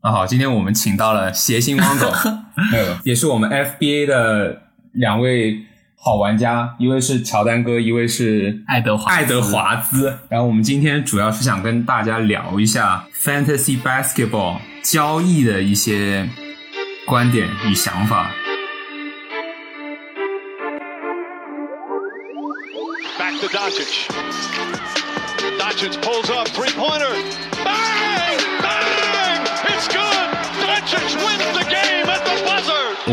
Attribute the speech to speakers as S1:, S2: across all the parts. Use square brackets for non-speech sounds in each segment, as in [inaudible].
S1: 那好，今天我们请到了谐星汪总，[laughs] 也是我们 FBA 的两位好玩家，一位是乔丹哥，一位是
S2: 爱德华
S1: 爱德华兹。然后我们今天主要是想跟大家聊一下 Fantasy Basketball 交易的一些观点与想法。
S3: Back to Doncic. Doncic pulls up, three pointer.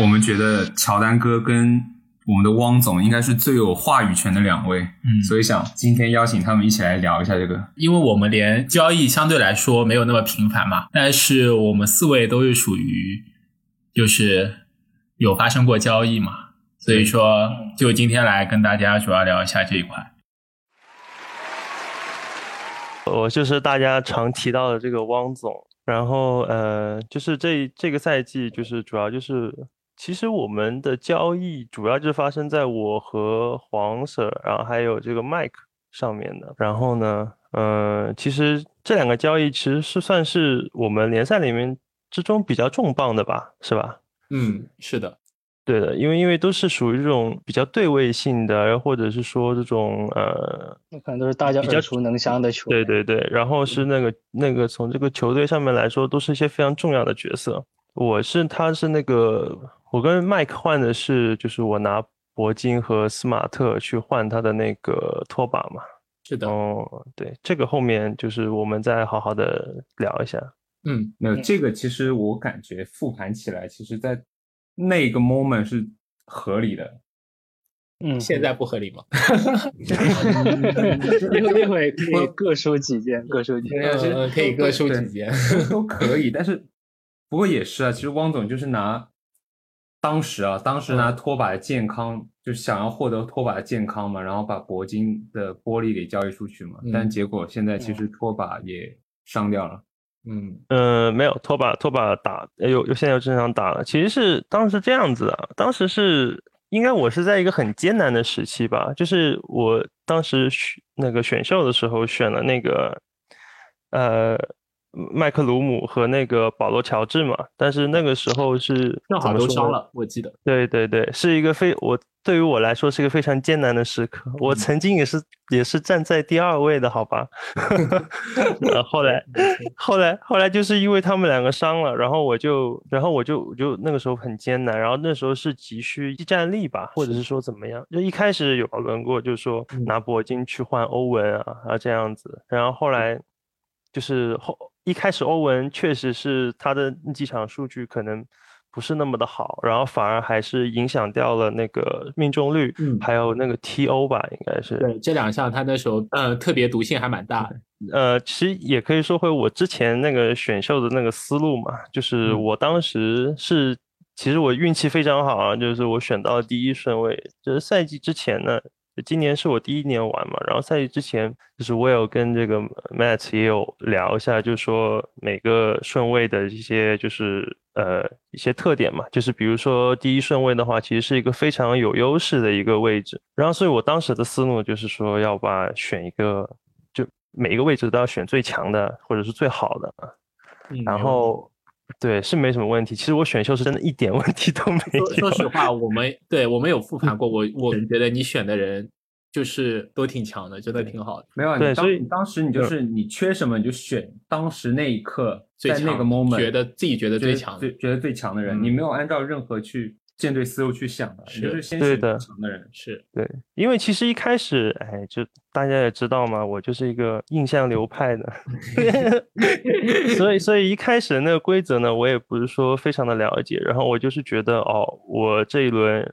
S1: 我们觉得乔丹哥跟我们的汪总应该是最有话语权的两位，
S2: 嗯
S1: 所以想今天邀请他们一起来聊一下这个。
S2: 因为我们连交易相对来说没有那么频繁嘛，但是我们四位都是属于就是有发生过交易嘛，所以说就今天来跟大家主要聊一下这一块。
S4: 我就是大家常提到的这个汪总，然后呃，就是这这个赛季就是主要就是，其实我们的交易主要就是发生在我和黄 Sir，然后还有这个 Mike 上面的。然后呢，呃，其实这两个交易其实是算是我们联赛里面之中比较重磅的吧，是吧？
S2: 嗯，是的，
S4: 对的，因为因为都是属于这种比较对位性的，或者是说这种呃
S5: 那可能都是大家
S4: 比较
S5: 熟能详的球员。
S4: 对对对，然后是那个那个从这个球队上面来说，都是一些非常重要的角色。我是他是那个我跟麦克换的是，就是我拿铂金和斯马特去换他的那个拖把嘛。
S2: 是的，
S4: 哦，对，这个后面就是我们再好好的聊一下。
S2: 嗯，
S1: 没有这个，其实我感觉复盘起来，其实在那个 moment 是合理的。
S5: 嗯，
S2: 现在不合理吗？[laughs]
S5: 一会一会可以各抒己见，各抒己见。
S2: 可以各抒己见
S1: 对都可以。但是不过也是啊，其实汪总就是拿当时啊，当时拿拖把的健康，就想要获得拖把的健康嘛，然后把铂金的玻璃给交易出去嘛。
S2: 嗯
S1: 但结果现在其实拖把也伤掉了。
S2: 嗯
S4: 呃，没有拖把拖把打，呃有有现在又正常打了。其实是当时这样子的，当时是应该我是在一个很艰难的时期吧，就是我当时选那个选秀的时候选了那个呃麦克鲁姆和那个保罗乔治嘛，但是那个时候是
S2: 正好
S4: 怎么
S2: 都伤了，我记得。
S4: 对对对，是一个非我对于我来说是一个非常艰难的时刻。我
S2: 嗯
S4: 曾经也是也是站在第二位的，好吧？[laughs] 然，后来 [laughs] 后来后来就是因为他们两个伤了，然后我就然后我就我就那个时候很艰难，然后那时候是急需一战力吧，或者是说怎么样？就一开始有讨论过，就是说
S2: 嗯
S4: 拿铂金去换欧文啊啊这样子，然后后来就是后一开始欧文确实是他的那几场数据可能不是那么的好，然后反而还是影响掉了那个命中率，
S2: 嗯
S4: 还有那个 TO 吧，应该是。
S2: 对，这两项他那时候呃特别毒性还蛮大的。[laughs]
S4: 呃，其实也可以说回我之前那个选秀的那个思路嘛，就是
S2: 嗯
S4: 我当时是，其实我运气非常好啊，就是我选到了第一顺位。就是赛季之前呢，今年是我第一年玩嘛，然后赛季之前就是我有跟这个 Matt 也有聊一下，就是说每个顺位的一些就是呃一些特点嘛，就是比如说第一顺位的话，其实是一个非常有优势的一个位置，然后所以我当时的思路就是说要把选一个就每一个位置都要选最强的或者是最好的，然
S2: 嗯没问题。
S4: 后对是没什么问题。其实我选秀是真的一点问题都没有。
S2: 说说实话，我们对我们有复盘过，我我觉得你选的人就是都挺强的，真的挺好的。
S1: 没有啊，你当
S4: 对所以
S1: 你当时你就是你缺什么你就选当时那一刻在那个 moment
S2: 觉得自己觉得最强的
S1: 最觉得最强的人，
S2: 嗯
S1: 你没有按照任何去舰队思路去想的，你就是先选
S4: 对的
S1: 最强的人。
S2: 是
S4: 对，因为其实一开始，哎，就大家也知道嘛，我就是一个印象流派的，[laughs] 所以所以一开始的那个规则呢，我也不是说非常的了解，然后我就是觉得，哦，我这一轮，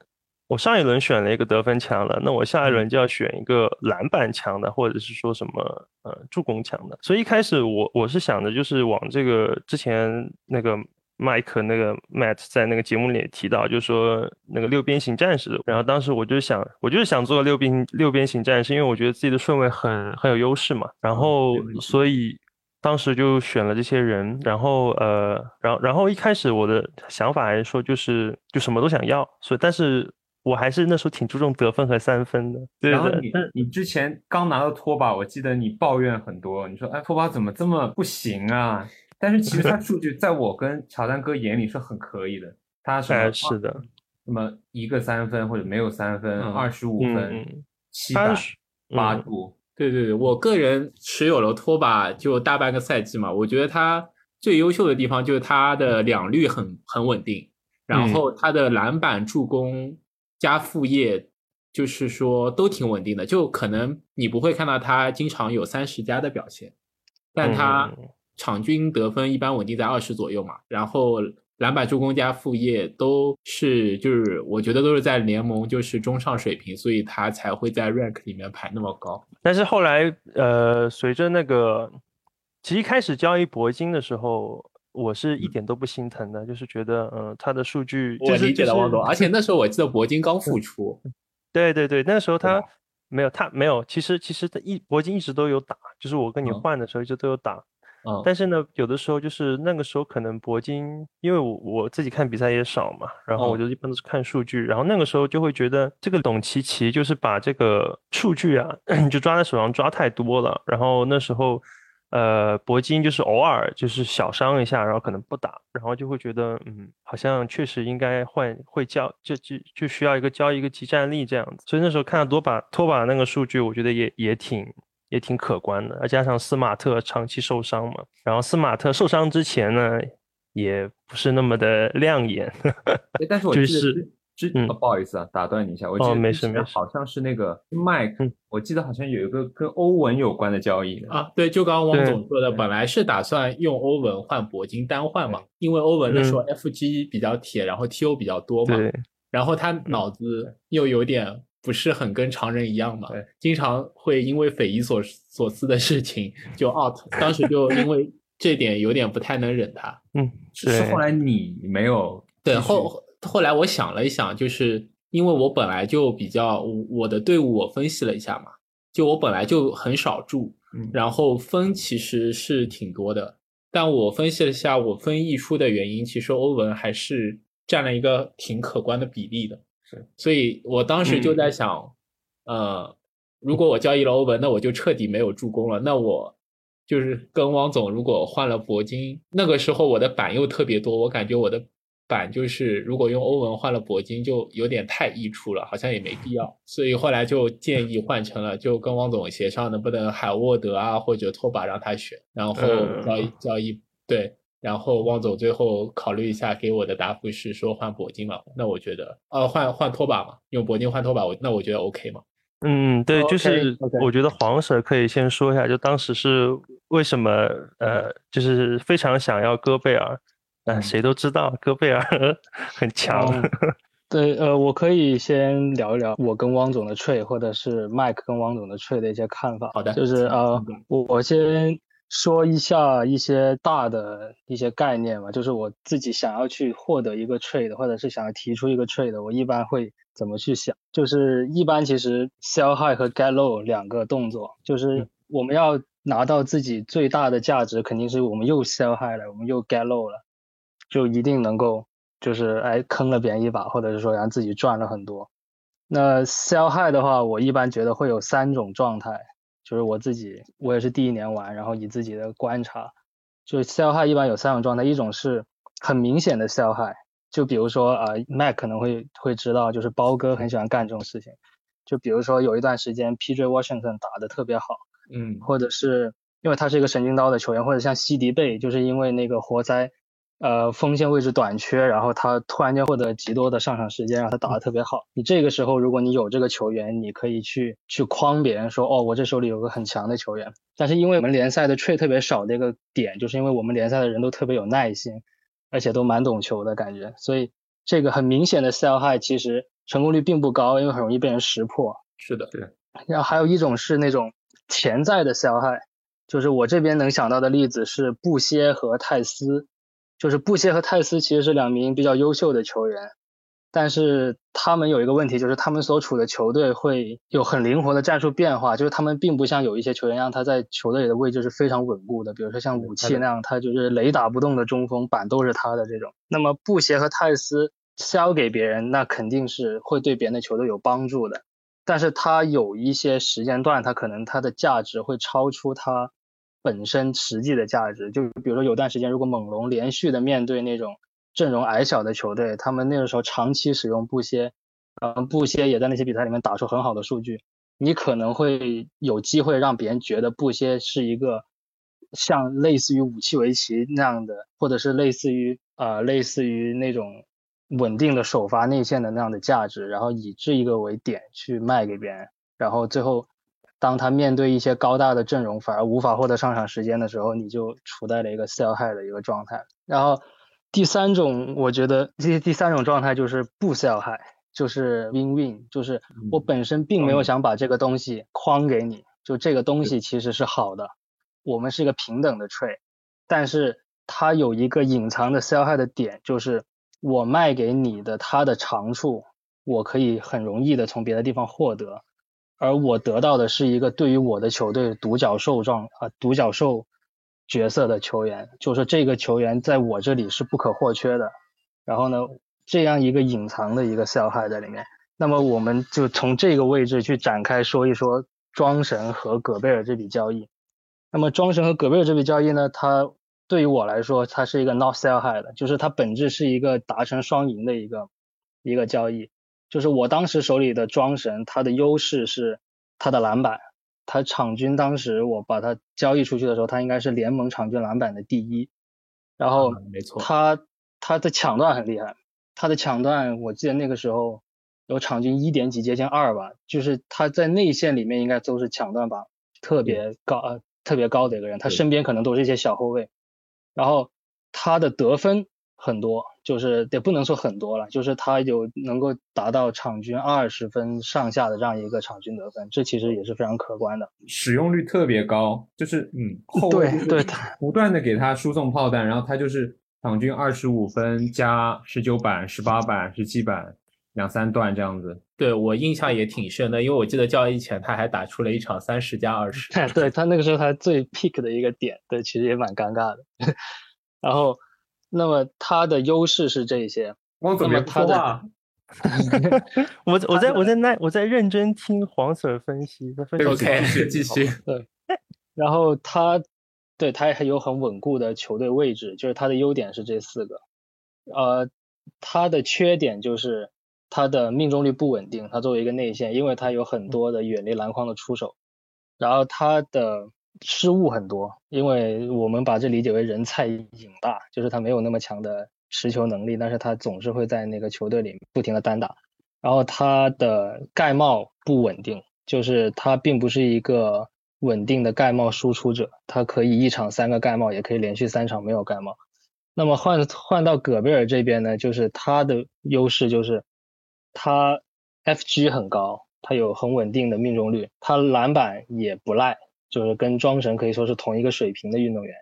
S4: 我上一轮选了一个得分强的，那我下一轮就要选一个篮板强的，或者是说什么呃助攻强的，所以一开始我我是想着就是往这个之前那个。麦克那个 Matt 在那个节目里也提到，就是说那个六边形战士，然后当时我就想，我就是想做六边六边形战士，因为我觉得自己的顺位很很有优势嘛，然后所以当时就选了这些人，然后呃，然后然后一开始我的想法还是说就是就什么都想要，所以但是我还是那时候挺注重得分和三分的，对
S1: 然后你你之前刚拿到拖把，我记得你抱怨很多，你说哎拖把怎么这么不行啊？但是其实他数据在我跟乔丹哥眼里是很可以的，他什么
S4: 哎是的，
S1: 那么一个三分或者没有三分，
S2: 嗯
S1: 二十五
S4: 嗯
S1: 分
S4: 嗯，
S1: 七板
S4: 他是嗯。
S1: 八度，
S2: 对对对，我个人持有了拖把就大半个赛季嘛，我觉得他最优秀的地方就是他的两率很很稳定，然后他的篮板、助攻加副业，就是说都挺稳定的，就可能你不会看到他经常有三十加的表现，但他
S4: 嗯
S2: 场均得分一般稳定在二十左右嘛，然后篮板、助攻加副业都是就是我觉得都是在联盟就是中上水平，所以他才会在 rank 里面排那么高。
S4: 但是后来，呃，随着那个，其实一开始交易铂金的时候，我是一点都不心疼的，就是觉得，嗯、他的数据就
S2: 我理解的王总，而且 [laughs] 那时候我记得铂金刚复出，[laughs]
S4: 对对对，那时候他没有他没有，其实其实他一铂金一直都有打，就是我跟你
S2: 嗯。
S4: 换的时候一直都有打，
S2: 嗯，
S4: 但是呢，有的时候就是那个时候可能铂金，因为我我自己看比赛也少嘛，然后我
S2: 嗯
S4: 就一般都是看数据，然后那个时候就会觉得这个董琪琪就是把这个数据啊 [clears throat] 就抓在手上抓太多了，然后那时候呃铂金就是偶尔就是小伤一下，然后可能不打，然后就会觉得嗯好像确实应该换会交就就就需要一个交一个集战力这样子，所以那时候看到多把拖把那个数据，我觉得也也挺。也挺可观的，再加上斯马特长期受伤嘛，然后斯马特受伤之前呢，也不是那么的亮眼。
S1: 诶但是我记得
S4: 就是
S1: 之之、
S4: 嗯
S1: 哦不好意思啊，打断你一下，我记
S4: 哦
S1: 得
S4: 没事没事
S1: 好像是那个麦克
S4: 嗯，
S1: 我记得好像有一个跟欧文有关的交易，
S2: 啊，对，就刚刚汪总说的，本来是打算用欧文换铂金单换嘛，因为欧文那时候
S4: 嗯
S2: FG 比较铁，然后 TO 比较多嘛，
S4: 对，
S2: 然后他脑子又有点不是很跟常人一样嘛
S1: 对，
S2: 经常会因为匪夷所所思的事情就 out，当时就因为这点有点不太能忍他。
S4: 嗯，
S1: 是是后来你没有
S2: 对，后后来我想了一想，就是因为我本来就比较我我的队伍我分析了一下嘛，就我本来就很少注，
S1: 嗯
S2: 然后分其实是挺多的，但我分析了一下我分溢出的原因，其实欧文还是占了一个挺可观的比例的，
S1: 是，
S2: 所以我当时就在想，呃，如果我交易了欧文，那我就彻底没有助攻了，那我。就是跟汪总，如果换了铂金，那个时候我的板又特别多，我感觉我的板就是如果用欧文换了铂金，就有点太溢出了，好像也没必要，所以后来就建议换成了，就跟汪总协商能不能海沃德啊或者托把让他选，然后
S4: 嗯。
S2: 交易交易对，然后汪总最后考虑一下，给我的答复是说换铂金嘛，那我觉得呃换换拖把嘛，用铂金换拖把，我那我觉得 OK 嘛，
S4: 嗯，对，就是我觉得黄 Sir 可以先说一下，就当时是为什么呃，就是非常想要戈贝尔，呃，
S1: 嗯。
S4: 谁都知道戈贝尔 [laughs] 很强，
S5: 哦。[laughs] 对，呃，我可以先聊一聊我跟汪总的 trade，或者是 Mike 跟汪总的 trade 的一些看法。
S2: 好的。
S5: 就是呃，我我先说一下一些大的一些概念吧，就是我自己想要去获得一个 trade，或者是想要提出一个 trade，我一般会怎么去想？就是一般其实 sell high 和 get low 两个动作，就是我们要拿到自己最大的价值，肯定是我们又 sell high 了，我们又 get low 了，就一定能够就是哎坑了别人一把，或者是说让自己赚了很多。那 sell high 的话，我一般觉得会有三种状态，就是我自己我也是第一年玩，然后以自己的观察，就 sell high 一般有三种状态，一种是很明显的 sell high，就比如说啊、呃、，Mac 可能会会知道，就是包哥很喜欢干这种事情，就比如说有一段时间 PJ Washington 打的特别好，
S2: 嗯。
S5: 或者是因为他是一个神经刀的球员，或者像西迪贝，就是因为那个活塞，呃，锋线位置短缺，然后他突然间获得极多的上场时间，让他打得特别好。你这个时候，如果你有这个球员，你可以去去框别人说，哦，我这手里有个很强的球员。但是因为我们联赛的 trade 特别少的一个点，就是因为我们联赛的人都特别有耐心，而且都蛮懂球的感觉，所以这个很明显的 sell high 其实成功率并不高，因为很容易被人识破。
S2: 是的，对
S5: 然后还有一种是那种潜在的 sell high，就是我这边能想到的例子是布歇和泰斯，就是布歇和泰斯其实是两名比较优秀的球员，但是他们有一个问题，就是他们所处的球队会有很灵活的战术变化，就是他们并不像有一些球员一样，他在球队里的位置是非常稳固的，比如说像武器那样，他就是雷打不动的中锋，板都是他的这种。那么布鞋和泰斯 sell 给别人，那肯定是会对别人的球队有帮助的。但是他有一些时间段，他可能他的价值会超出他本身实际的价值。就比如说有段时间，如果猛龙连续的面对那种阵容矮小的球队，他们那个时候长期使用布歇，呃，布歇也在那些比赛里面打出很好的数据，你可能会有机会让别人觉得布歇是一个像类似于武器围棋那样的，或者是类似于呃类似于那种稳定的首发内线的那样的价值，然后以这一个为点去卖给别人，然后最后。当他面对一些高大的阵容，反而无法获得上场时间的时候，你就处在了一个 sell high 的一个状态。然后第三种，我觉得第第三种状态就是不 sell high，就是 win win，就是我本身并没有想把这个东西框给你，就这个东西其实是好的，我们是一个平等的 trade，但是它有一个隐藏的 sell high 的点，就是我卖给你的它的长处，我可以很容易的从别的地方获得。而我得到的是一个对于我的球队独角兽状啊独角兽角色的球员，就是说这个球员在我这里是不可或缺的。然后呢，这样一个隐藏的一个 sell high 在里面。那么我们就从这个位置去展开说一说庄神和戈贝尔这笔交易。那么庄神和戈贝尔这笔交易呢，它对于我来说，它是一个 not sell high 的，就是它本质是一个达成双赢的一个一个交易。就是我当时手里的庄神，他的优势是他的篮板，他场均当时我把他交易出去的时候，他应该是联盟场均篮板的第一。然后，
S2: 没错，
S5: 他他的抢断很厉害，他的抢断我记得那个时候有场均一点几接近二吧，就是他在内线里面应该都是抢断榜特别高呃特别高的一个人，他身边可能都是一些小后卫，然后他的得分很多。就是也不能说很多了，就是他有能够达到场均二十分上下的这样一个场均得分，这其实也是非常可观的。
S1: 使用率特别高，就是嗯，后
S5: 对对，
S1: 不断的给他输送炮弹，然后他就是场均二十五分加十九板、十八板、十七板两三段这样子。
S2: 对我印象也挺深的，因为我记得交易前他还打出了一场三十加二十。[laughs]
S5: 对他那个时候他最 peak 的一个点，对，其实也蛮尴尬的。[laughs] 然后。那么它的优势是这些，
S1: 汪总别说话。
S4: 我我在我在那我在认真听黄 Sir 分析。
S2: OK，[laughs] 继续。[laughs]
S5: 对，然后他对他还有很稳固的球队位置，就是他的优点是这四个。呃，他的缺点就是他的命中率不稳定。他作为一个内线，因为他有很多的远离篮筐的出手，然后他的。失误很多，因为我们把这理解为人菜瘾大，就是他没有那么强的持球能力，但是他总是会在那个球队里不停的单打，然后他的盖帽不稳定，就是他并不是一个稳定的盖帽输出者，他可以一场三个盖帽，也可以连续三场没有盖帽。那么换换到戈贝尔这边呢，就是他的优势就是他 FG 很高，他有很稳定的命中率，他篮板也不赖。就是跟庄神可以说是同一个水平的运动员，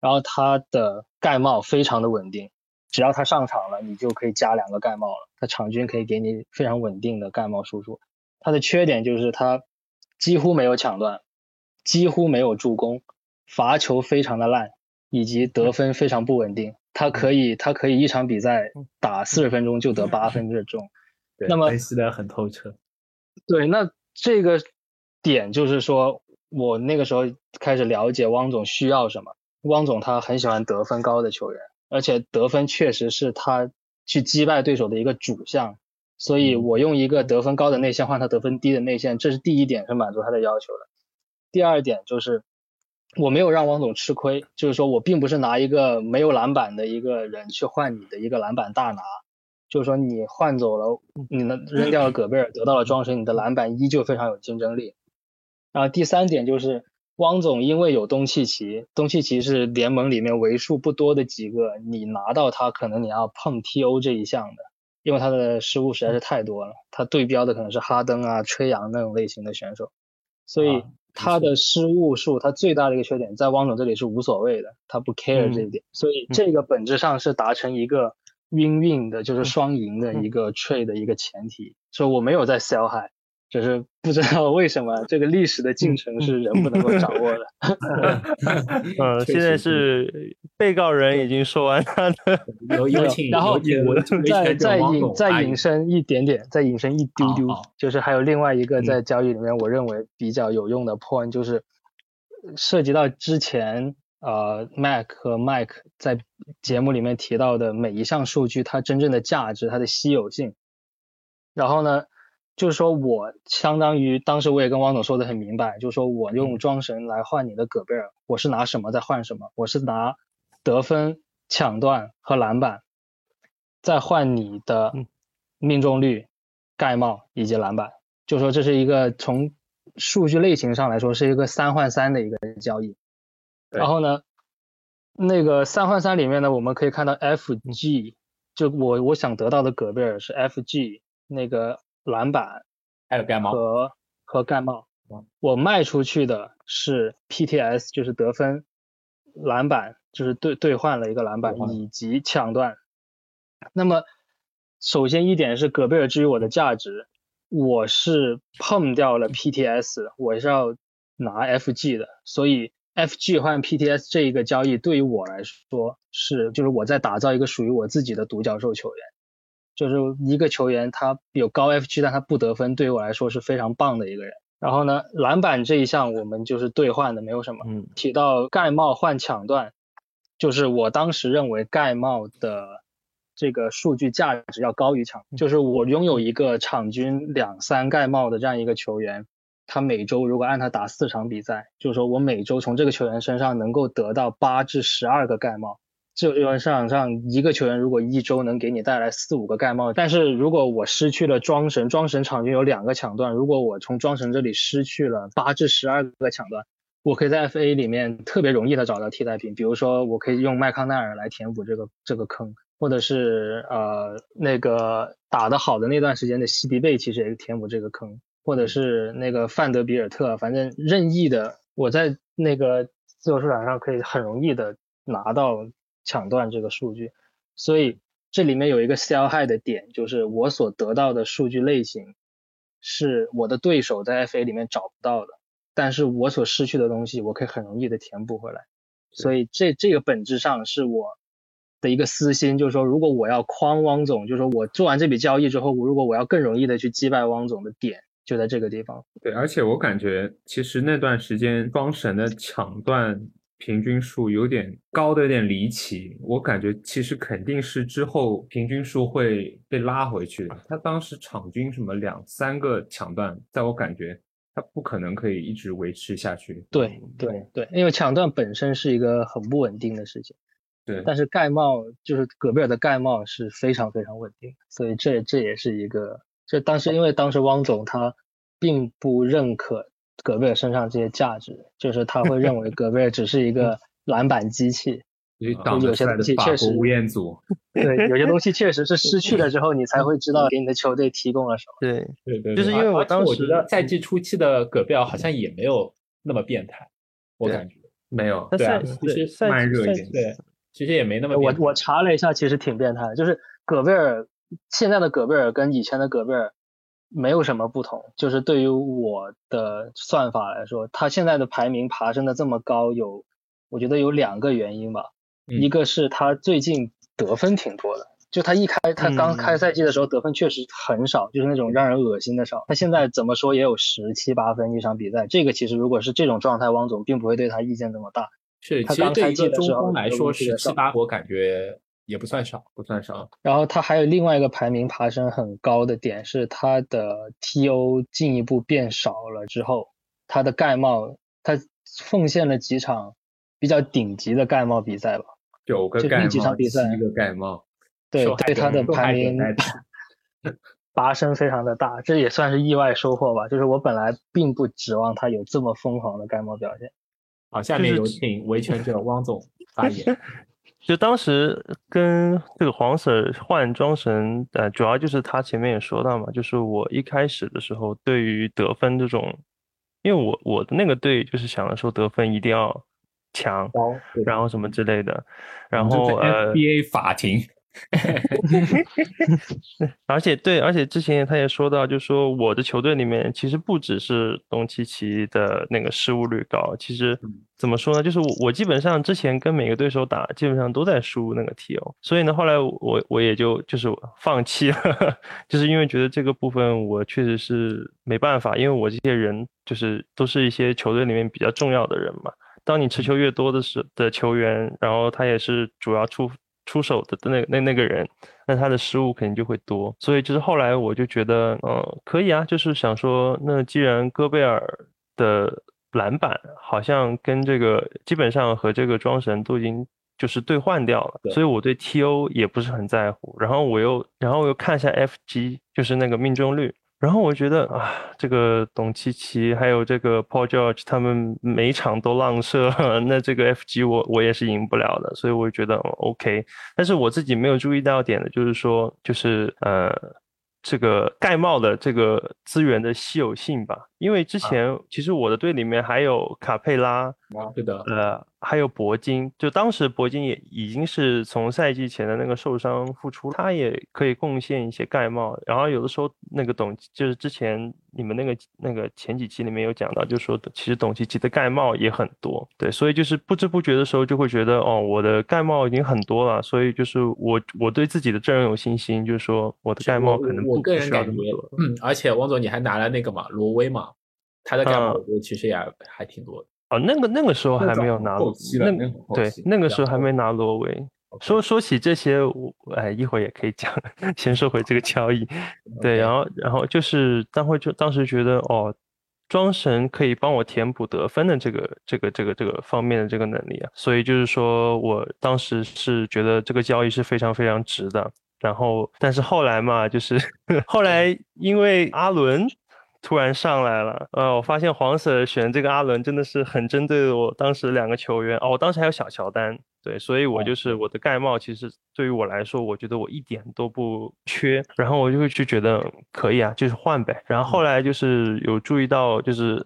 S5: 然后他的盖帽非常的稳定，只要他上场了，你就可以加两个盖帽了。他场均可以给你非常稳定的盖帽输出。他的缺点就是他几乎没有抢断，几乎没有助攻，罚球非常的烂，以及得分非常不稳定。他可以他可以一场比赛打四十分钟就得八分这种。那么
S2: 分析的很透彻。
S5: 对，那这个点就是说。我那个时候开始了解汪总需要什么。汪总他很喜欢得分高的球员，而且得分确实是他去击败对手的一个主项。所以我用一个得分高的内线换他得分低的内线，这是第一点是满足他的要求的。第二点就是我没有让汪总吃亏，就是说我并不是拿一个没有篮板的一个人去换你的一个篮板大拿，就是说你换走了，你能扔掉了戈贝尔，得到了庄神，你的篮板依旧非常有竞争力。然后第三点就是，汪总因为有东契奇，东契奇是联盟里面为数不多的几个你拿到他可能你要碰 TO 这一项的，因为他的失误实在是太多了，他对标的可能是哈登啊、吹杨那种类型的选手，所以他的失误数他最大的一个缺点在汪总这里是无所谓的，他不 care 这一点，所以这个本质上是达成一个 win win 的，就是双赢的一个 trade 的一个前提，所以我没有在 sell high。就是不知道为什么 [laughs] 这个历史的进程是人不能够掌握的。
S4: 嗯，[laughs] 现在是被告人已经说完他的，
S2: 有有请，
S5: 然后再再引再
S2: 引
S5: 申一点点，再引申一丢丢，就是还有另外一个在交易里面我认为比较有用的 point，就是涉及到之前呃 Mac 和 Mike 在节目里面提到的每一项数据它真正的价值、它的稀有性。然后呢，就是说我相当于当时我也跟汪总说的很明白，就是说我用庄神来换你的戈贝尔，我是拿什么在换什么？我是拿得分、抢断和篮板，再换你的命中率、盖帽以及篮板。就说这是一个从数据类型上来说是一个三换三的一个交易。然后呢，那个三换三里面呢，我们可以看到 FG，就我我想得到的戈贝尔是 FG 那个篮板
S2: 还有盖帽
S5: 和和盖帽。我卖出去的是 PTS，就是得分、篮板，就是兑兑换了一个篮板以及抢断。那么首先一点是戈贝尔至于我的价值。我是碰掉了 PTS，我是要拿 FG 的，所以 FG 换 PTS 这一个交易对于我来说是，就是我在打造一个属于我自己的独角兽球员，就是一个球员他有高 FG，但他不得分，对于我来说是非常棒的一个人。然后呢，篮板这一项我们就是兑换的，没有什么。
S4: 嗯，
S5: 提到盖帽换抢断，就是我当时认为盖帽的。这个数据价值要高于抢，就是我拥有一个场均两三盖帽的这样一个球员，他每周如果按他打四场比赛，就是说我每周从这个球员身上能够得到八至十二个盖帽。就因为市场上一个球员如果一周能给你带来四五个盖帽，但是如果我失去了庄神，庄神场均有两个抢断，如果我从庄神这里失去了八至十二个抢断，我可以在 FA 里面特别容易的找到替代品，比如说我可以用麦康奈尔来填补这个这个坑。或者是呃那个打得好的那段时间的西迪贝，其实也是填补这个坑，或者是那个范德比尔特，反正任意的，我在那个自由市场上可以很容易的拿到抢断这个数据，所以这里面有一个 sell high 的点，就是我所得到的数据类型是我的对手在 FA 里面找不到的，但是我所失去的东西，我可以很容易的填补回来，所以这这个本质上是我。的一个私心就是说，如果我要框汪总，就是说我做完这笔交易之后，如果我要更容易的去击败汪总的点，就在这个地方。
S1: 对，而且我感觉其实那段时间庄神的抢断平均数有点高的有点离奇，我感觉其实肯定是之后平均数会被拉回去的。他当时场均什么两三个抢断，在我感觉他不可能可以一直维持下去。
S5: 对对对，因为抢断本身是一个很不稳定的事情。
S1: 对，
S5: 但是盖帽就是戈贝尔的盖帽是非常非常稳定，所以这这也是一个，这当时因为当时汪总他并不认可戈贝尔身上这些价值，就是他会认为戈贝尔只是一个篮板机器，
S1: 有
S5: 些东西确实
S1: 吴彦祖，[laughs]
S5: 对，有些东西确实是失去了之后你才会知道给你的球队提供了什么。
S4: 对
S2: 对对，
S4: 就是因为我当时
S2: 赛季初期的戈贝尔好像也没有那么变态，我感觉
S1: 没有，
S2: 对啊，
S4: 其
S2: 实
S1: 慢热一点，
S2: 对。其实也没那么，
S5: 我我查了一下，其实挺变态的。就是戈贝尔现在的戈贝尔跟以前的戈贝尔没有什么不同。就是对于我的算法来说，他现在的排名爬升的这么高，有我觉得有两个原因吧。一个是他最近得分挺多的，就他一开他刚开赛季的时候得分确实很少，就是那种让人恶心的少。他现在怎么说也有十七八分一场比赛，这个其实如果是这种状态，汪总并不会对他意见这么大。
S2: 是，其实对一个中锋来说，十七八，我感觉也不算少，
S1: 不算少。
S5: 然后他还有另外一个排名爬升很高的点，是他的 TO 进一步变少了之后，他的盖帽，他奉献了几场比较顶级的盖帽比赛吧，
S1: 九个盖帽，
S5: 几场比赛，
S1: 一个盖帽，
S5: 对，对他的排名拔 [laughs] 升非常的大，这也算是意外收获吧。就是我本来并不指望他有这么疯狂的盖帽表现。
S2: 好，下面有请维权者汪总发言。[laughs]
S4: 就当时跟这个黄 Sir 换庄神，呃，主要就是他前面也说到嘛，就是我一开始的时候对于得分这种，因为我我的那个队就是想着说得分一定要强，然后什么之类的，然后呃
S2: ，NBA 法庭，[laughs]
S4: 而且对，而且之前他也说到，就说我的球队里面其实不只是东契奇的那个失误率高，其实怎么说呢？就是我我基本上之前跟每个对手打，基本上都在输那个 TO，所以呢，后来我我也就就是放弃了，[laughs] 就是因为觉得这个部分我确实是没办法，因为我这些人就是都是一些球队里面比较重要的人嘛。当你持球越多的时的球员，然后他也是主要出。出手的那那那个人，那他的失误肯定就会多，所以就是后来我就觉得，嗯，可以啊，就是想说，那既然戈贝尔的篮板好像跟这个基本上和这个庄神都已经就是兑换掉了，所以我对 TO 也不是很在乎，然后我又然后我又看一下 FG，就是那个命中率。然后我觉得啊，这个董琪琪还有这个 Paul George，他们每场都浪射，[laughs] 那这个 FG 我我也是赢不了的，所以我觉得 OK。但是我自己没有注意到点的就是说，就是呃。这个盖帽的这个资源的稀有性吧，因为之前其实我的队里面还有卡佩拉，
S2: 对的，
S4: 呃，还有铂金，就当时铂金也已经是从赛季前的那个受伤复出，他也可以贡献一些盖帽。然后有的时候那个董就是之前你们那个那个前几期里面有讲到，就说其实董琪琪的盖帽也很多，对，所以就是不知不觉的时候就会觉得哦，我的盖帽已经很多了，所以就是我我对自己的阵容有信心，就是说我的盖帽可能。
S2: 我个人感觉，嗯，而且王总你还拿了那个嘛，罗威嘛，他的盖帽我觉得其实也还挺多的。
S4: 哦，那个那个时候还没有拿，那对那个时候还没拿罗威。说说起这些，我哎一会儿也可以讲。[laughs] 先说回这个交易，对，然后然后就是当会就当时觉得哦，庄神可以帮我填补得分的这个这个这个这个方面的这个能力啊，所以就是说我当时是觉得这个交易是非常非常值的。然后，但是后来嘛，就是 [laughs] 后来因为阿伦突然上来了，呃，我发现黄 Sir 选这个阿伦真的是很针对我当时两个球员。哦，我当时还有小乔丹，对，所以我就是。我的盖帽，其实对于我来说，我觉得我一点都不缺，然后我就会去觉得可以啊，就是换呗。然后后来就是有注意到，就是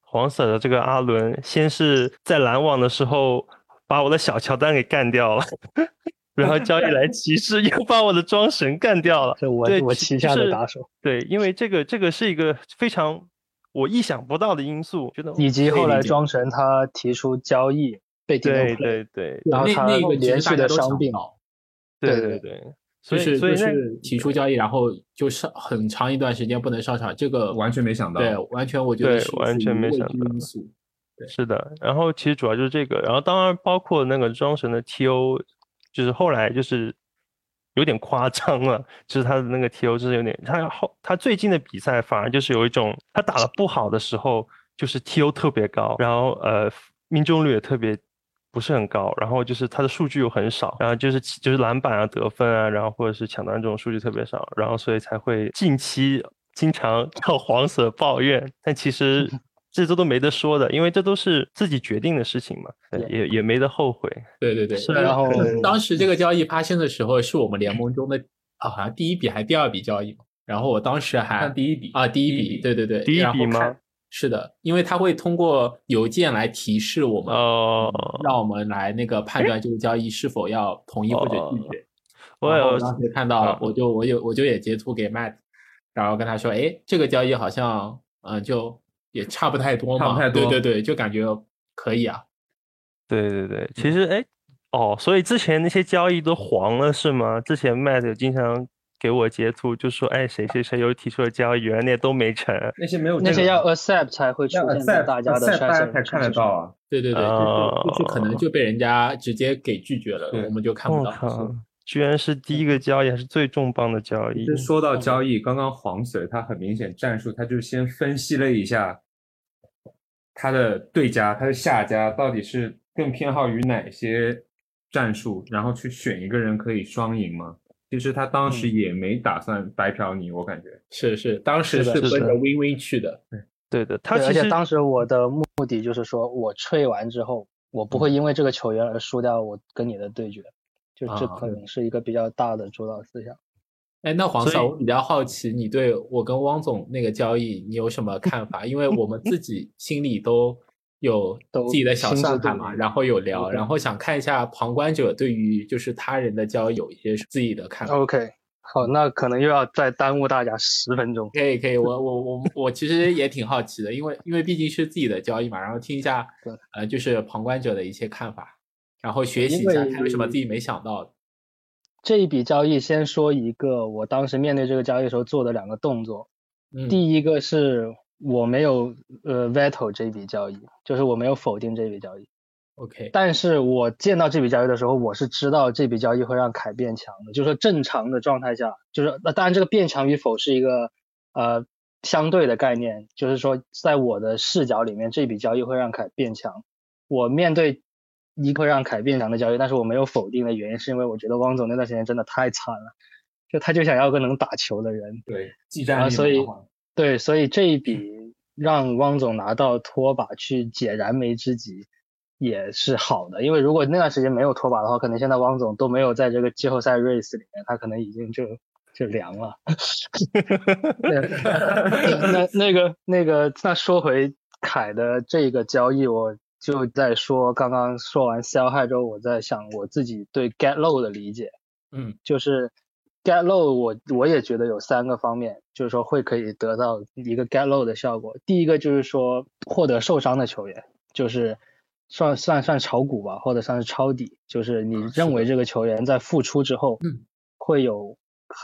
S4: 黄 Sir 的这个阿伦，先是在拦网的时候把我的小乔丹给干掉了。[laughs] 然后交易来 [laughs] 骑士，又把我的庄神干掉了。
S5: 这我我旗下的打手。
S4: 对，因为这个这个是一个非常我意想不到的因素，觉得
S5: 以及后来庄神他提出交易被
S4: 对对对，
S5: 然后他连续的伤病，
S4: 对对对，
S2: 所以
S4: 所以
S2: 是提出交易，然后就上很长一段时间不能上场，这个
S1: 完全没想到，
S2: 对，完全我觉得
S4: 是完全没想到
S2: 因素。
S4: 是的，然后其实主要就是这个，然后当然包括那个庄神的 TO。就是后来就是有点夸张了，就是他的那个 TO 是有点，他后他最近的比赛反而就是有一种他打的不好的时候，就是 TO 特别高，然后呃命中率也特别不是很高，然后就是他的数据又很少，然后就是就是篮板啊得分啊，然后或者是抢单这种数据特别少，然后所以才会近期经常 [laughs] 叫黄色抱怨，但其实。这都都没得说的，因为这都是自己决定的事情嘛，也也没得后悔。
S2: 对对对，
S5: 是。然后
S2: 当时这个交易发生的时候，是我们联盟中的啊，好像第一笔还是第二笔交易。然后我当时还
S1: 第一笔
S2: 啊，第一笔，对对对，
S4: 第一笔吗？
S2: 是的，因为他会通过邮件来提示我们，哦，让我们来那个判断这个交易是否要同意或者拒绝。
S4: 我有
S2: 当时看到了，我就我有我就也截图给 Matt，然后跟他说，哎，这个交易好像嗯就。也差不太多嘛，对对对，就感觉可以啊。
S4: 对对对，其实哎，哦，所以之前那些交易都黄了是吗？之前 Matt 经常给我截图，就说哎，谁谁谁又提出了交易，原来那都没成。
S1: 那些没有
S5: 那些要 accept 才会出现在大家的
S1: 筛选才看得到啊。
S2: 对对对，就是可能就被人家直接给拒绝了，我们就看不到。
S4: 居然是第一个交易，还是最重磅的交易。
S1: 说到交易，刚刚黄 Sir 他很明显战术，他就先分析了一下他的对家、他的下家到底是更偏好于哪些战术，然后去选一个人可以双赢吗？其实他当时也没打算白嫖你，我感觉
S2: 是是，当时是奔着 win win 去的。
S4: 对对的，他
S5: 其实当时我的目的就是说我吹完之后，我不会因为这个球员而输掉我跟你的对决。就这可能是一个比较大的主导思想。
S2: 哎，那黄总，我比较好奇，你对我跟汪总那个交易，你有什么看法？因为我们自己心里都有 [laughs]
S5: 都
S2: 自己的小算盘嘛，然后有聊，然后想看一下旁观者对于就是他人的交易有一些自己的看法。
S5: OK，好，那可能又要再耽误大家十分钟。
S2: 可以可以，我我我我其实也挺好奇的，因为因为毕竟是自己的交易嘛，然后听一下 [laughs] 呃就是旁观者的一些看法，然后学习一
S5: 因
S2: 下，
S5: 为
S2: 看有什么自己没想到的。
S5: 这一笔交易，先说一个我当时面对这个交易时候做的两个动作。
S2: 嗯，
S5: 第一个是我没有呃 veto 这笔交易，就是我没有否定这笔交易。
S2: OK，
S5: 但是我见到这笔交易的时候，我是知道这笔交易会让凯变强的，就是说正常的状态下，就是那当然这个变强与否是一个呃相对的概念，就是说在我的视角里面，这笔交易会让凯变强。我面对一个会让凯变强的交易，但是我没有否定的原因，是因为我觉得汪总那段时间真的太惨了，就他就想要个能打球的人，
S1: 对，技战力
S5: 啊所以对，所以这一笔让汪总拿到拖把去解燃眉之急也是好的，因为如果那段时间没有拖把的话，可能现在汪总都没有在这个季后赛 race 里面，他可能已经就就凉了。对那那个那个，那说回凯的这个交易，我就在说刚刚说完 sell high 之后，我在想我自己对 get low 的理解。
S2: 嗯
S5: 就是 get low，我我也觉得有三个方面，就是说会可以得到一个 get low 的效果。第一个就是说获得受伤的球员，就是算算算炒股吧，或者算是抄底，就是你认为这个球员在复出之后
S2: 嗯
S5: 会有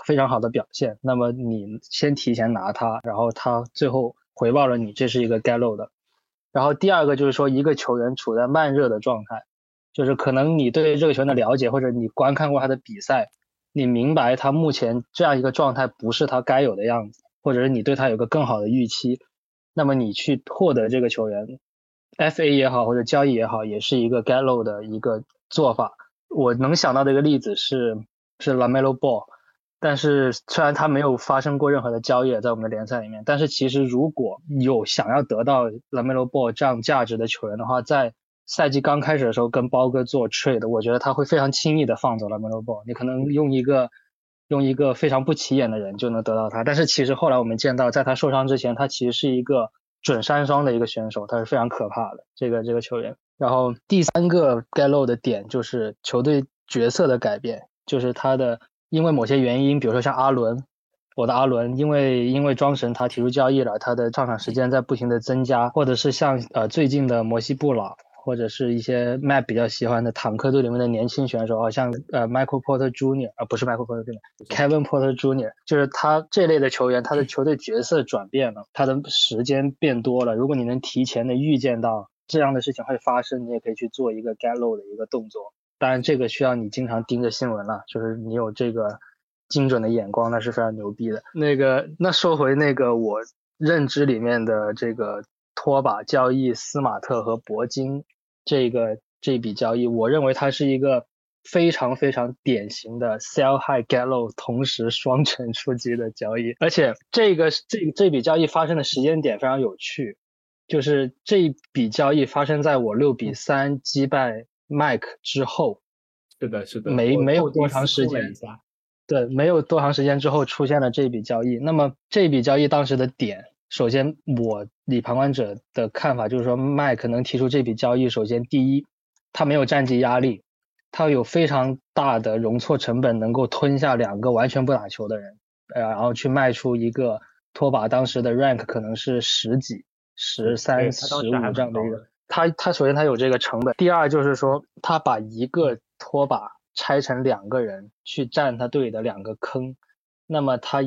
S5: 非常好的表现，那么你先提前拿他，然后他最后回报了你，这是一个 get low 的。然后第二个就是说一个球员处在慢热的状态，就是可能你对这个球员的了解，或者你观看过他的比赛，你明白他目前这样一个状态不是他该有的样子，或者是你对他有个更好的预期，那么你去获得这个球员，FA 也好或者交易也好，也是一个 Gallo 的一个做法。我能想到的一个例子是是 Lamelo Ball，但是虽然他没有发生过任何的交易在我们的联赛里面，但是其实如果有想要得到 Lamelo Ball 这样价值的球员的话，在赛季刚开始的时候跟包哥做 trade，我觉得他会非常轻易的放走 Lamelo Ball，你可能用一个用一个非常不起眼的人就能得到他，但是其实后来我们见到，在他受伤之前，他其实是一个准三双的一个选手，他是非常可怕的这个这个球员。然后第三个 get low 的点就是球队角色的改变，就是他的因为某些原因，比如说像阿伦，我的阿伦，因为因为庄神他提出交易了，他的上场时间在不停的增加，或者是像呃最近的摩西布朗，或者是一些 Matt 比较喜欢的坦克队里面的年轻选手，好像呃 Michael Porter Jr. 啊、不是 Michael Porter Jr.，Kevin Porter Jr. 就是他这类的球员，他的球队角色转变了，他的时间变多了。如果你能提前的预见到这样的事情会发生，你也可以去做一个 get low 的一个动作。当然，这个需要你经常盯着新闻了，就是你有这个精准的眼光，那是非常牛逼的。那个，那说回那个我认知里面的这个拖把交易，斯马特和铂金这个这笔交易，我认为它是一个非常非常典型的 sell high get low 同时双拳出击的交易，而且这个这这笔交易发生的时间点非常有趣，就是这笔交易发生在我六比三击败 Mike 之后，
S2: 是的，是的，
S5: 没没有多长时间对，没有多长时间之后出现了这笔交易。那么这笔交易当时的点，首先我以旁观者的看法就是说，，Mike 能提出这笔交易，首先第一，他没有战绩压力，他有非常大的容错成本，能够吞下两个完全不打球的人，呃，然后去卖出一个拖把当时的 rank 可能是十几、十三、十五这样的一个
S2: 蛮高的。
S5: 他他首先他有这个成本，第二就是说他把一个拖把拆成两个人去占他队的两个坑，那么他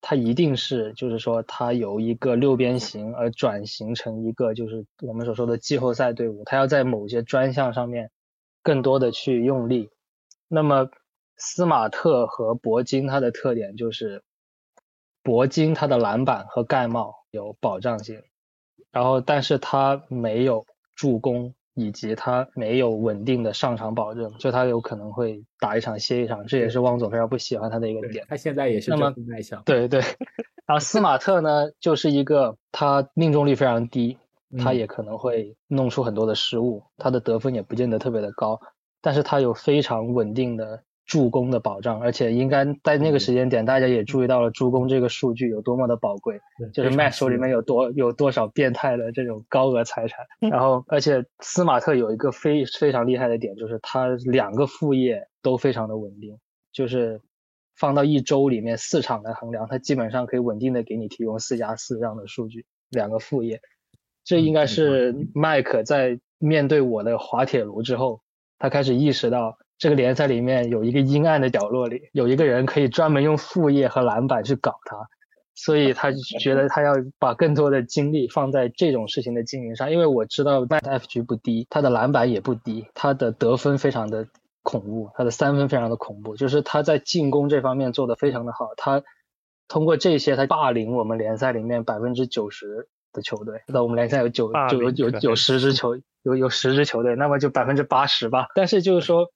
S5: 他一定是就是说他由一个六边形而转型成一个就是我们所说的季后赛队伍，他要在某些专项上面更多的去用力。那么斯马特和铂金它的特点就是，铂金它的篮板和盖帽有保障性，然后但是他没有助攻，以及他没有稳定的上场保证，就他有可能会打一场歇一场，这也是汪总非常不喜欢他的一个点。
S2: 他现在也是
S5: 那么
S2: 这副卖相，
S5: 对对，然后斯马特呢，就是一个他命中率非常低，他
S2: 嗯
S5: 也可能会弄出很多的失误，他的得分也不见得特别的高，但是他有非常稳定的助攻的保障，而且应该在那个时间点，大家也注意到了助攻这个数据有多么的宝贵，就是 Mac 手里面有多有多少变态的这种高额财产。然后，而且斯马特有一个非非常厉害的点，就是他两个副业都非常的稳定，就是放到一周里面四场来衡量，他基本上可以稳定的给你提供四加四这样的数据，两个副业。这应该是麦克在面对我的滑铁卢之后，他开始意识到这个联赛里面有一个阴暗的角落里，有一个人可以专门用副业和篮板去搞他，所以他 [laughs] 觉得他要把更多的精力放在这种事情的经营上。因为我知道麦 F G 不低，他的篮板也不低，他的得分非常的恐怖，他的三分非常的恐怖，就是他在进攻这方面做得非常的好。他通过这些，他霸凌我们联赛里面百分之九十。的球队，那我们联赛有九九有有有十支球有有十支球队，那么就百分之八十吧。但是就是说，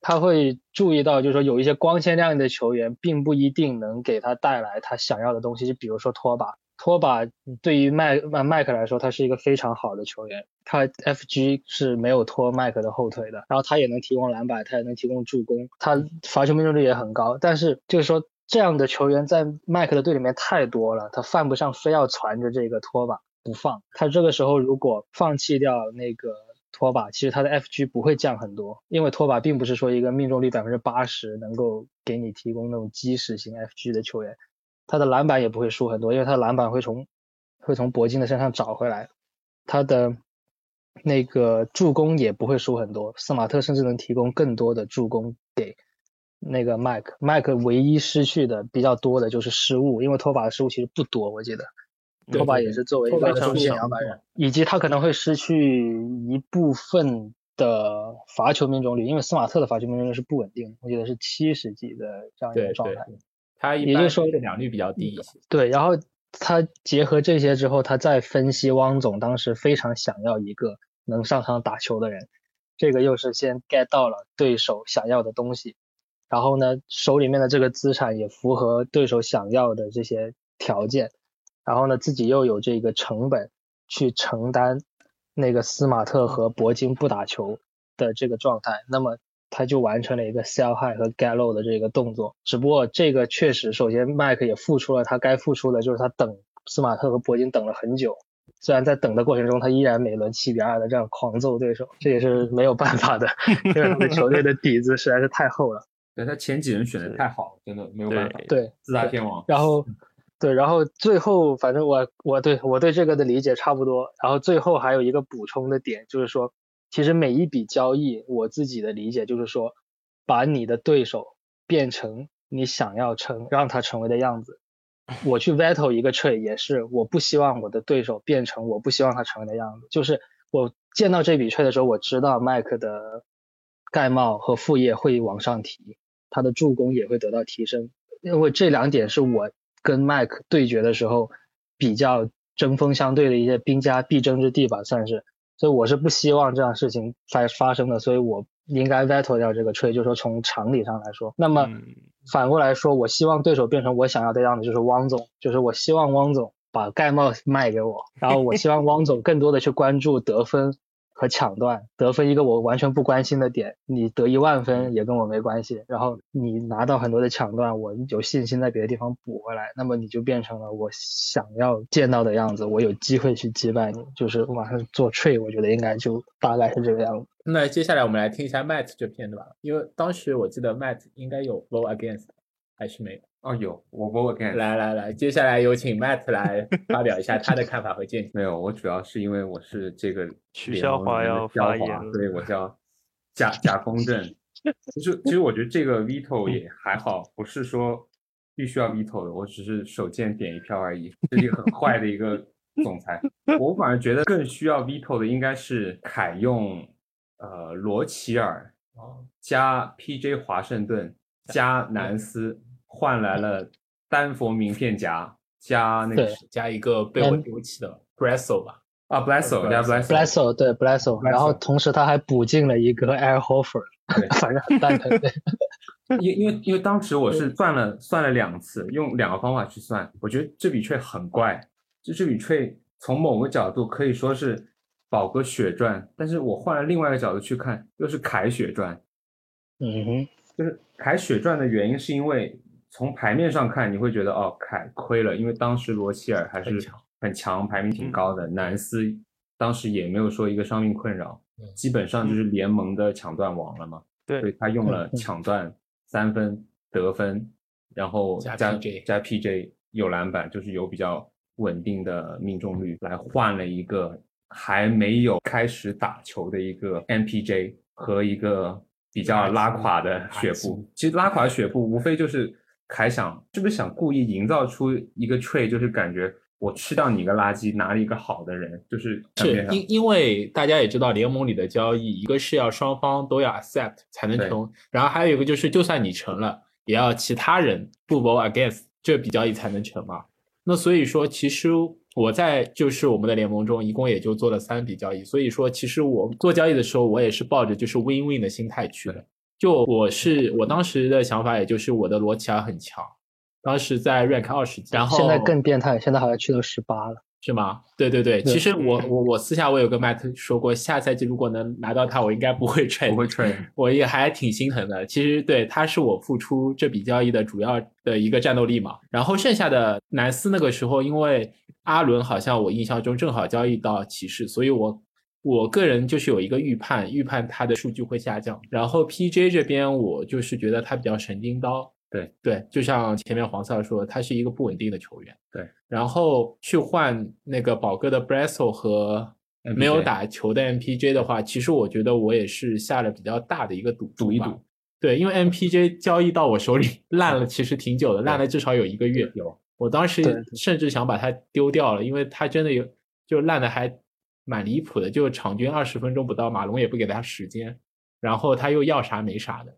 S5: 他会注意到，就是说有一些光鲜亮丽的球员，并不一定能给他带来他想要的东西。就比如说托把，托把对于麦麦麦克来说，他是一个非常好的球员，他 FG 是没有拖麦克的后腿的，然后他也能提供篮板，他也能提供助攻，他罚球命中率也很高。但是就是说。这样的球员在麦克的队里面太多了，他犯不上非要攒着这个拖把不放。他这个时候如果放弃掉那个拖把，其实他的 FG 不会降很多，因为拖把并不是说一个命中率百分之八十能够给你提供那种基石型 FG 的球员，他的篮板也不会输很多，因为他的篮板会从会从铂金的身上找回来，他的那个助攻也不会输很多，斯马特甚至能提供更多的助攻给。那个麦克，麦克唯一失去的比较多的就是失误，因为托把的失误其实不多，我记得托把也是作为一个中线两百人，以及他可能会失去一部分的罚球命中率，因为斯马特的罚球命中率是不稳定，我记得是七十几的这样一个状态。
S2: 他
S5: 也就是说
S2: 两率比较低一些。
S5: 对，然后他结合这些之后，他再分析汪总当时非常想要一个能上场打球的人，这个又是先 get 到了对手想要的东西。然后呢，手里面的这个资产也符合对手想要的这些条件，然后呢，自己又有这个成本去承担那个斯马特和铂金不打球的这个状态，那么他就完成了一个 sell high 和 get low 的这个动作。只不过这个确实，首先麦克也付出了他该付出的，就是他等斯马特和铂金等了很久，虽然在等的过程中，他依然每轮七比二的这样狂揍对手，这也是没有办法的，因为他们球队的底子实在是太厚了。[laughs]
S1: 对他前几轮选的太好，真的没有办法。
S5: 对，
S1: 四大天王。
S5: 然后，对，然后最后，反正我我对我对这个的理解差不多。然后最后还有一个补充的点，就是说，其实每一笔交易，我自己的理解就是说，把你的对手变成你想要成让他成为的样子。我去 veto 一个 trade 也是，我不希望我的对手变成我不希望他成为的样子。就是我见到这笔 trade 的时候，我知道麦克的盖帽和副业会往上提。他的助攻也会得到提升，因为这两点是我跟麦克对决的时候比较针锋相对的一些兵家必争之地吧，算是。所以我是不希望这样事情发发生的，所以我应该 veto 掉这个 trade，就是说从常理上来说。那么反过来说，我希望对手变成我想要的样子，就是汪总，就是我希望汪总把盖帽卖给我，然后我希望汪总更多的去关注得分。和抢断得分一个我完全不关心的点，你得一万分也跟我没关系。然后你拿到很多的抢断，我有信心在别的地方补回来，那么你就变成了我想要见到的样子，我有机会去击败你，就是马上做 trade，我觉得应该就大概是这个样子。
S2: 那接下来我们来听一下 Matt 这篇对吧？因为当时我记得 Matt 应该有 vote against，还是没有？
S1: 哦，有，我 vote against。
S2: 来来来，接下来有请 Matt 来发表一下他的看法和见解。[laughs]
S1: 没有，我主要是因为我是这个
S4: 取消华要发言，
S1: 所以我叫 [laughs] 假假公正。其实其实我觉得这个 veto 也还好，不是说必须要 veto 的，我只是手贱点一票而已。这是一个很坏的一个总裁。我反而觉得更需要 veto 的应该是凯用呃罗齐尔加 PJ 华盛顿加南斯。换来了丹佛名片夹加那个
S2: 加一个被我丢弃的 Bresso 吧。
S1: 啊 Blesso 加
S5: Blesso 对 Blesso，然后同时他还补进了一个 Air Hofer，反正很蛋疼。[laughs]
S1: 因因为因为当时我是算了算了两次，用两个方法去算，我觉得这笔 trade 很怪，就这笔 trade 从某个角度可以说是宝哥血赚，但是我换了另外一个角度去看，又是凯血赚。
S5: 嗯哼。
S1: 就是凯血赚的原因是因为从牌面上看，你会觉得哦，凯亏了，因为当时罗齐尔还是
S2: 很强
S1: 排名挺高的，南斯当时也没有说一个伤病困扰，
S2: 嗯
S1: 基本上就是联盟的抢断王了嘛。对所以，他用了 [laughs] 抢断、三分、得分，然后
S2: 加
S1: 加
S2: PJ
S1: 加 PJ 有篮板，就是有比较稳定的命中率，来换了一个还没有开始打球的一个 MPJ 和一个比较拉垮的雪布。其实拉垮的血部无非就是凯想是不是想故意营造出一个 trade，就是感觉我吃掉你一个垃圾，拿了一个好的人，就是
S2: 是因因为大家也知道，联盟里的交易，一个是要双方都要 accept 才能成，然后还有一个就是，就算你成了，也要其他人不 vote against 这笔交易才能成嘛。那所以说，其实我在就是我们的联盟中，一共也就做了三笔交易。所以说，其实我做交易的时候，我也是抱着就是 win win 的心态去的。就我是我当时的想法，也就是我的罗齐尔很强，当时在 rank 二十级，然后
S5: 现在更变态，现在好像去到十八了。
S2: 是吗？对对对，
S5: 对
S2: 其实我我我私下我有跟 Matt 说过，下赛季如果能拿到他，我应该不会 trade，
S1: 不会 trade。
S2: 我也还挺心疼的。其实对他是我付出这笔交易的主要的一个战斗力嘛。然后剩下的南斯那个时候，因为阿伦好像我印象中正好交易到骑士，所以我我个人就是有一个预判，预判他的数据会下降。然后 PJ 这边我就是觉得他比较神经刀，
S1: 对
S2: 对，就像前面黄色说，他是一个不稳定的球员。
S1: 对，
S2: 然后去换那个宝哥的 Brasso 和没有打球的 MPJ 的话，其实我觉得我也是下了比较大的一个赌
S1: 赌一赌。
S2: 对，因为 MPJ 交易到我手里烂了，其实挺久的，烂了至少有一个月。
S1: 有，
S2: 我当时甚至想把它丢掉了，因为它真的有就烂的还蛮离谱的，就场均二十分钟不到，马龙也不给他时间，然后他又要啥没啥的。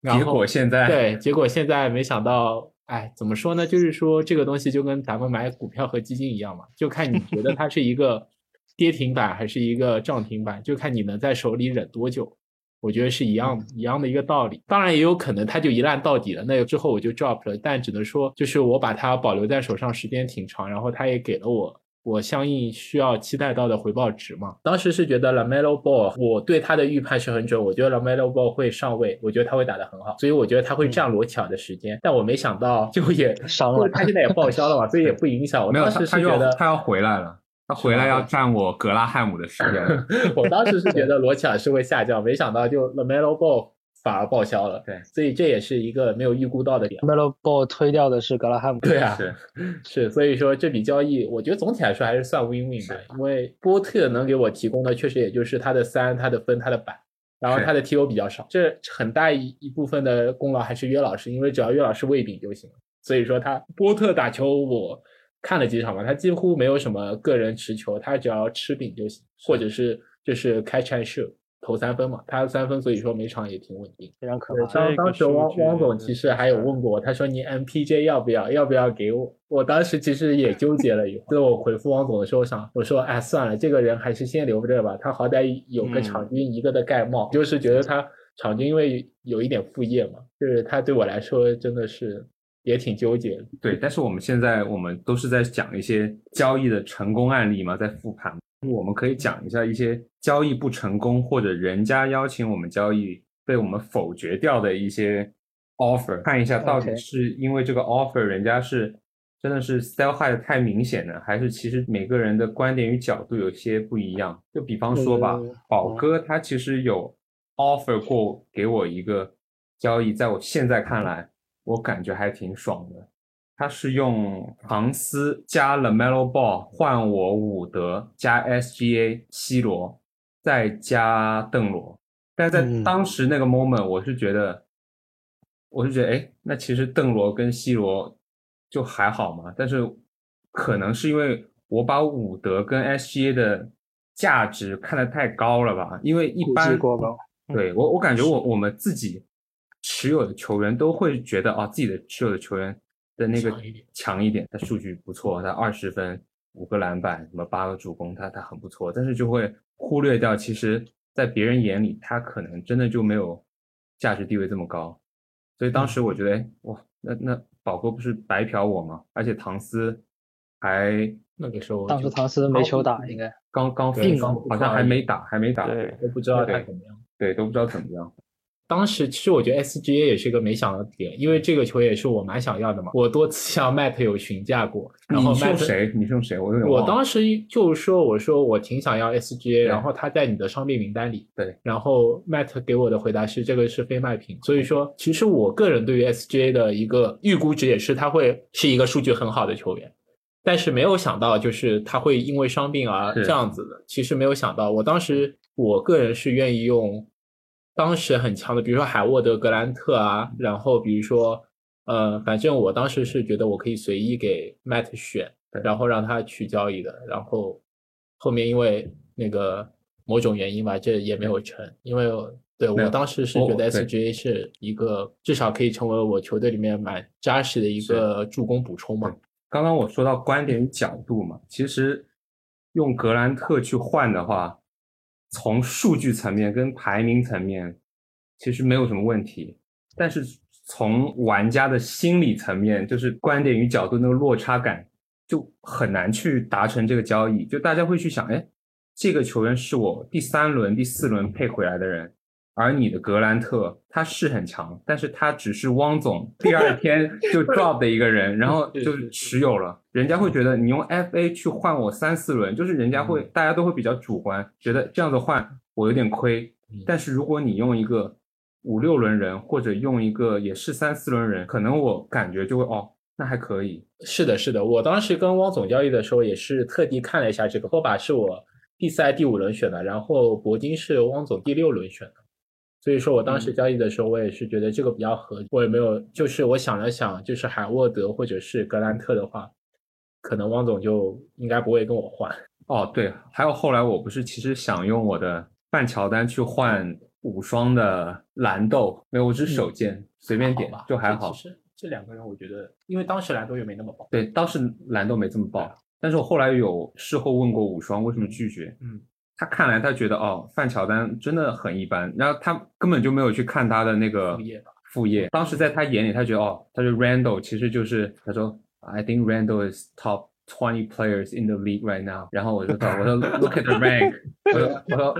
S2: 然
S1: 结果现在
S2: 对，结果现在没想到，哎，怎么说呢？就是说这个东西就跟咱们买股票和基金一样嘛，就看你觉得它是一个 [laughs] 跌停板还是一个涨停板，就看你能在手里忍多久。我觉得是一样一样的一个道理。当然也有可能它就一烂到底了，那之后我就 drop 了。但只能说，就是我把它保留在手上时间挺长，然后它也给了我我相应需要期待到的回报值嘛。当时是觉得 Lamelo Ball，我对他的预判是很准，我觉得 Lamelo Ball 会上位，我觉得他会打得很好，所以我觉得他会占罗齐尔的时间。但我没想到，就也 [laughs]
S5: 伤了
S2: 他现在也报销了嘛，所以也不影响。我 [laughs]
S1: 没有
S2: 当时觉得
S1: 他要回来了，他回来要占我格拉汉姆的时间。[laughs]
S2: 我当时是觉得罗齐尔是会下降，没想到就 Lamelo Ball 反而报销了。
S1: 对
S2: 所以这也是一个没有预估到的点。
S5: Melo Ball 推掉的是格拉汉姆，
S2: 对啊，
S1: 是
S2: 是，所以说这笔交易，我觉得总体来说还是算 win win 的，因为波特能给我提供的确实也就是他的三、他的分、他的板，然后
S1: 是
S2: 他的 TO 比较少，这很大一一部分的功劳还是约老师，因为只要约老师喂饼就行了。所以说他波特打球我看了几场嘛，他几乎没有什么个人持球，他只要吃饼就行，或者是就是 catch and shoot 投三分嘛，他三分所以说每场也挺稳定。
S5: 非常可
S2: 对，
S5: 怕。
S2: 当当时汪汪总其实还有问过我，他说你 MPJ 要不要，要不要给我？我当时其实也纠结了一会儿，最后我回复汪总的时候想，我说哎算了，这个人还是先留着吧，他好歹有个
S4: 嗯
S2: 场均一个的盖帽，就是觉得他场均因为有一点副业嘛，就是他对我来说真的是也挺纠结的。
S1: 对，但是我们现在我们都是在讲一些交易的成功案例嘛，在复盘，我们可以讲一下一些交易不成功或者人家邀请我们交易被我们否决掉的一些 offer，看一下到底是因为这个 offer 人家是真的是 sell high 的太明显呢，还是其实每个人的观点与角度有些不一样？就比方说吧
S5: 嗯，
S1: 宝哥他其实有 offer 过给我一个交易，在我现在看来，我感觉还挺爽的。他是用唐斯加了 Melo Ball 换我伍德加 SGA 西罗，再加邓罗。但在
S4: 嗯
S1: 当时那个 moment，我是觉得，我是觉得，哎，那其实邓罗跟西罗就还好嘛。但是可能是因为我把伍德跟 SGA 的价值看得太高了吧？因为一般。对我，我感觉我我们自己持有的球员都会觉得啊，自己的持有的球员的那个
S2: 强一点
S1: 他数据不错，他二十分、五个篮板、什么八个助攻，他他很不错，但是就会忽略掉，其实在别人眼里，他可能真的就没有价值地位这么高。所以当时我觉得，哎，哇，那那宝哥不是白嫖我吗？而且唐斯还
S2: 那个时候
S5: 当时唐斯没球打，应该
S1: 刚刚
S2: 对
S1: 刚好像还没打，还没打，
S4: 对
S2: 都不知道他怎么样。
S1: 对，都不知道怎么样。
S2: 当时其实我觉得 SGA 也是一个没想到的点，因为这个球也是我蛮想要的嘛。我多次向 Matt 有询价过，然后
S1: 你用
S2: Matt
S1: 谁？你是用谁？我有点
S2: 我当时就说，我说我挺想要 SGA，然后他在你的伤病名单里。
S1: 对，
S2: 然后 Matt 给我的回答是这个是非卖品，所以说其实我个人对于 SGA 的一个预估值也是他会是一个数据很好的球员，但是没有想到就是他会因为伤病而这样子的。其实没有想到，我当时我个人是愿意用当时很强的，比如说海沃德、格兰特啊，然后比如说呃，反正我当时是觉得我可以随意给 Matt 选，然后让他去交易的，然后后面因为那个某种原因吧，这也没有成，因为对我当时是觉得
S1: 对
S2: SGA 是一个至少可以成为我球队里面蛮扎实的一个助攻补充嘛。
S1: 刚刚我说到观点与角度嘛，其实用格兰特去换的话，从数据层面跟排名层面其实没有什么问题，但是从玩家的心理层面，就是观点与角度那个落差感，就很难去达成这个交易。就大家会去想，哎，这个球员是我第三轮、第四轮配回来的人，而你的格兰特他是很强，但是他只是汪总 [laughs] 第二天就 drop 的一个人，然后就是持有了，人家会觉得你用 FA 去换我三四轮，就是人家会大家都会比较主观，觉得这样子换我有点亏
S2: 嗯。
S1: 但是如果你用一个五六轮人，或者用一个也是三四轮人，可能我感觉就会哦，那还可以。
S2: 是的，是的，我当时跟汪总交易的时候也是特地看了一下这个，托把是我第四、第五轮选的，然后铂金是汪总第六轮选的，所以说我当时交易的时候，我也是觉得这个比较合，我也没有，就是我想了想，就是海沃德或者是格兰特的话，可能汪总就应该不会跟我换。
S1: 哦，对，还有后来我不是其实想用我的半乔丹去换五双的蓝豆，没有，我只是手贱，随便点就还好。
S2: 其实这两个人，我觉得，因为当时蓝豆也没那么爆，
S1: 对，当时蓝豆没这么爆，但是我后来有事后问过五双为什么拒绝，
S2: 嗯，
S1: 他看来他觉得哦，范乔丹真的很一般，然后他根本就没有去看他的那个
S2: 副业
S1: 副业。当时在他眼里，他觉得哦，他说 Randall 其实就是他说 I think Randall is top twenty players in the league right now。然后我就说我说 Look at the rank，[laughs] 我说我说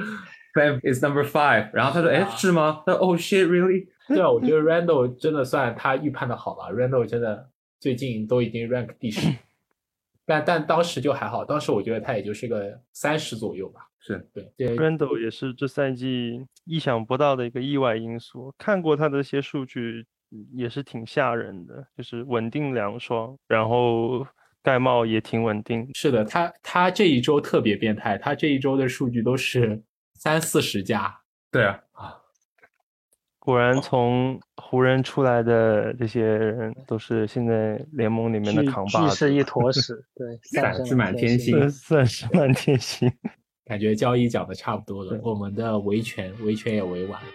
S1: Bev is number five。然后他说哎是吗？他说 Oh shit really？
S2: 对啊，我觉得 Randall 真的算他预判的好了，Randall 真的最近都已经 rank 第十，[laughs] 但但当时就还好，当时我觉得他也就是个三十左右吧。
S1: 是
S2: 对，对
S4: Randall 也是这赛季意想不到的一个意外因素。看过他的一些数据，嗯也是挺吓人的，就是稳定两双，然后盖帽也挺稳定。
S2: 是的，他他这一周特别变态，他这一周的数据都是三四十加，
S1: 对啊，
S4: 果然从湖人出来的这些人都是现在联盟里面的扛把子，
S5: 巨是一坨屎，对，[laughs] 散
S1: 散是满天星
S4: 呃算是满天星。[laughs]
S2: 感觉交易讲的差不多了，我们的维权维权也维完了。